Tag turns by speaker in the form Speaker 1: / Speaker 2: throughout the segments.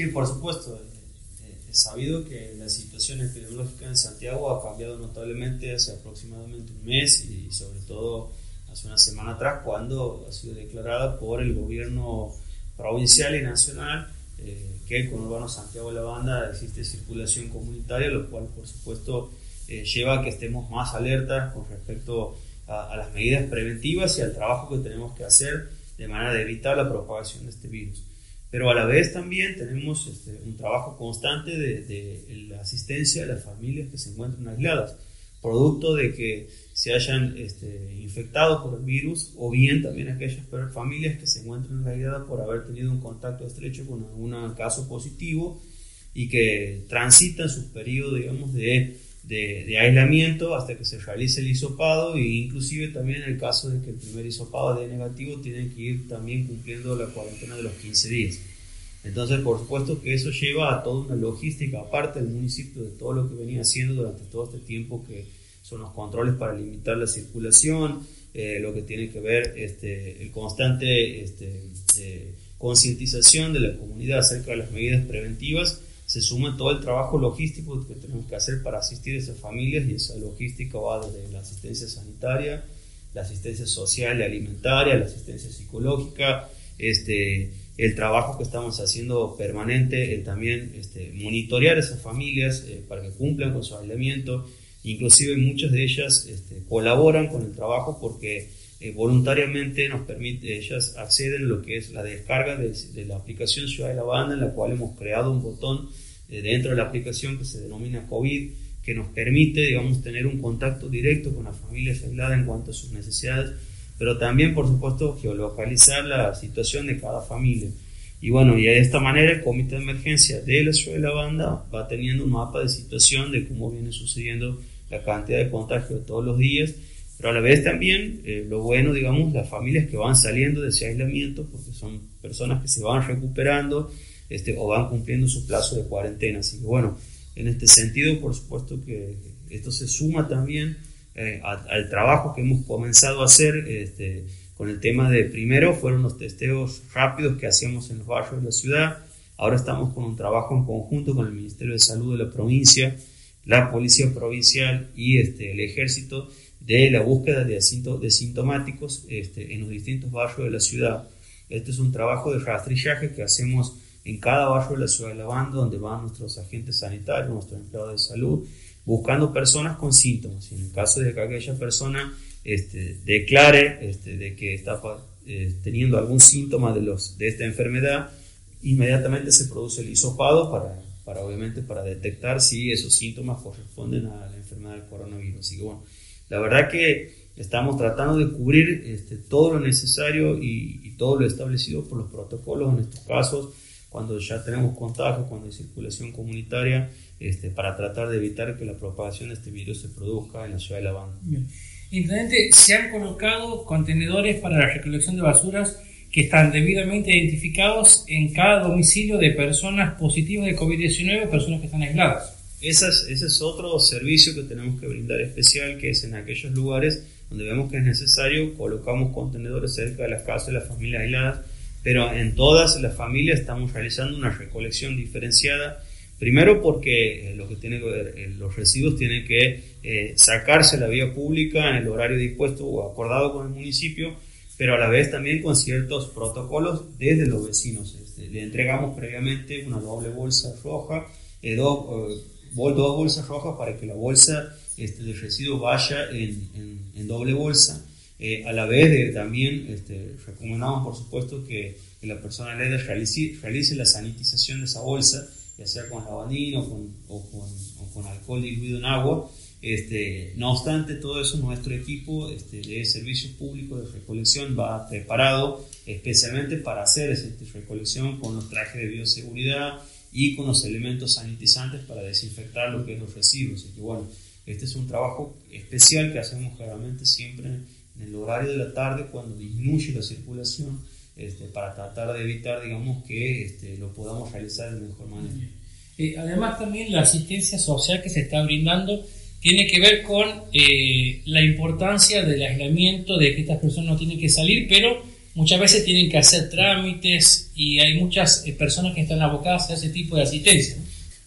Speaker 1: Sí, por supuesto. Es sabido que la situación epidemiológica en Santiago ha cambiado notablemente hace aproximadamente un mes y sobre todo hace una semana atrás cuando ha sido declarada por el gobierno provincial y nacional eh, que con Urbano Santiago la Banda existe circulación comunitaria, lo cual por supuesto eh, lleva a que estemos más alertas con respecto a, las medidas preventivas y al trabajo que tenemos que hacer de manera de evitar la propagación de este virus. Pero a la vez también tenemos este, un trabajo constante de, la asistencia a las familias que se encuentran aisladas, producto de que se hayan este, infectado por el virus o bien también aquellas familias que se encuentran aisladas por haber tenido un contacto estrecho con algún caso positivo y que transitan sus periodos, digamos, de, de, aislamiento hasta que se realice el hisopado e inclusive también en el caso de que el primer hisopado dé negativo tienen que ir también cumpliendo la cuarentena de los 15 días. Entonces, por supuesto que eso lleva a toda una logística aparte del municipio de todo lo que venía haciendo durante todo este tiempo que son los controles para limitar la circulación, eh, lo que tiene que ver este, el constante este, eh, concientización de la comunidad acerca de las medidas preventivas, se suma todo el trabajo logístico que tenemos que hacer para asistir a esas familias y esa logística va desde la asistencia sanitaria, la asistencia social y alimentaria, la asistencia psicológica, este, el trabajo que estamos haciendo permanente, el también este, monitorear esas familias eh, para que cumplan con su aislamiento, Inclusive muchas de ellas este, colaboran con el trabajo porque eh, voluntariamente nos permite, ellas acceden a lo que es la descarga de, la aplicación Ciudad de la Banda, en la cual hemos creado un botón eh, dentro de la aplicación que se denomina COVID, que nos permite, digamos, tener un contacto directo con las familias aisladas en cuanto a sus necesidades, pero también, por supuesto, geolocalizar la situación de cada familia. Y bueno, y de esta manera el comité de emergencia de la ciudad de la banda va teniendo un mapa de situación de cómo viene sucediendo la cantidad de contagios todos los días, pero a la vez también eh, lo bueno, digamos, las familias que van saliendo de ese aislamiento, porque son personas que se van recuperando este, o van cumpliendo su plazo de cuarentena. Así que bueno, en este sentido, por supuesto que esto se suma también eh, al trabajo que hemos comenzado a hacer. Este, con el tema de primero fueron los testeos rápidos que hacíamos en los barrios de la ciudad. Ahora estamos con un trabajo en conjunto con el Ministerio de Salud de la provincia, la Policía Provincial y este, el Ejército de la búsqueda de, sintomáticos este, en los distintos barrios de la ciudad. Este es un trabajo de rastrillaje que hacemos en cada barrio de la ciudad de La Banda, donde van nuestros agentes sanitarios, nuestros empleados de salud, buscando personas con síntomas. Y en el caso de que aquella persona este, declare este, de que está eh, teniendo algún síntoma de, los, de esta enfermedad, inmediatamente se produce el hisopado para, para, obviamente, para detectar si esos síntomas corresponden a la enfermedad del coronavirus. Así que bueno, la verdad que estamos tratando de cubrir este, todo lo necesario y, todo lo establecido por los protocolos en estos casos, cuando ya tenemos contagio, cuando hay circulación comunitaria, este, para tratar de evitar que la propagación de este virus se produzca en la ciudad de La Banda.
Speaker 2: Intendente, se han colocado contenedores para la recolección de basuras que están debidamente identificados en cada domicilio de personas positivas de COVID-19, personas que están aisladas.
Speaker 1: Ese es, ese es otro servicio que tenemos que brindar especial, que es en aquellos lugares donde vemos que es necesario, colocamos contenedores cerca de las casas de las familias aisladas, pero en todas las familias estamos realizando una recolección diferenciada Primero porque eh, eh, los residuos tienen que eh, sacarse a la vía pública en el horario dispuesto o acordado con el municipio, pero a la vez también con ciertos protocolos desde los vecinos. Este, le entregamos previamente una doble bolsa roja, dos bolsas rojas para que la bolsa este, de residuo vaya en, doble bolsa. a la vez también este, recomendamos, por supuesto, que, la persona realice, realice la sanitización de esa bolsa ya sea con lavandino con, o, con, o con alcohol diluido en agua. Este, no obstante todo eso, nuestro equipo este, de servicios públicos de recolección va preparado especialmente para hacer esa recolección con los trajes de bioseguridad y con los elementos sanitizantes para desinfectar lo que es los residuos. Así que bueno, este es un trabajo especial que hacemos claramente siempre en el horario de la tarde cuando disminuye la circulación este, para tratar de evitar, digamos, que este, lo podamos realizar de mejor manera.
Speaker 2: Eh, además, también la asistencia social que se está brindando tiene que ver con eh, la importancia del aislamiento, de que estas personas no tienen que salir, pero muchas veces tienen que hacer trámites y hay muchas eh, personas que están abocadas a ese tipo de asistencia.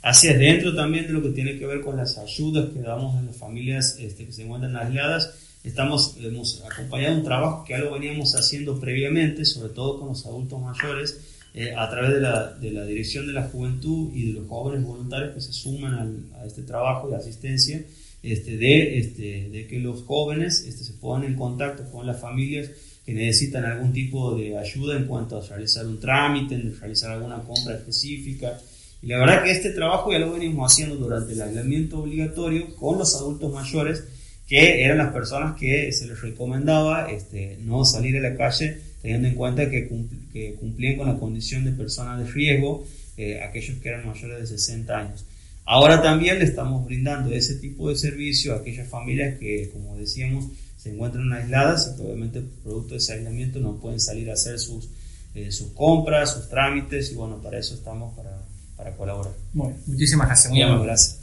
Speaker 1: Así es, dentro también de lo que tiene que ver con las ayudas que damos a las familias este, que se encuentran aisladas, estamos, hemos acompañado un trabajo que ya lo veníamos haciendo previamente, sobre todo con los adultos mayores, eh, a través de la, de la, Dirección de la Juventud y de los jóvenes voluntarios que se suman a este trabajo de asistencia, este, de, este, de que los jóvenes este, se pongan en contacto con las familias que necesitan algún tipo de ayuda en cuanto a realizar un trámite, en realizar alguna compra específica. Y la verdad que este trabajo ya lo venimos haciendo durante el aislamiento obligatorio con los adultos mayores, que eran las personas que se les recomendaba este, no salir a la calle teniendo en cuenta que, que cumplían con la condición de personas de riesgo, eh, aquellos que eran mayores de 60 años. Ahora también le estamos brindando ese tipo de servicio a aquellas familias que, como decíamos, se encuentran aisladas y que obviamente producto de ese aislamiento no pueden salir a hacer sus, eh, sus compras, sus trámites y bueno, para eso estamos para, para colaborar.
Speaker 2: Bueno, muchísimas gracias.
Speaker 1: Muy gracias.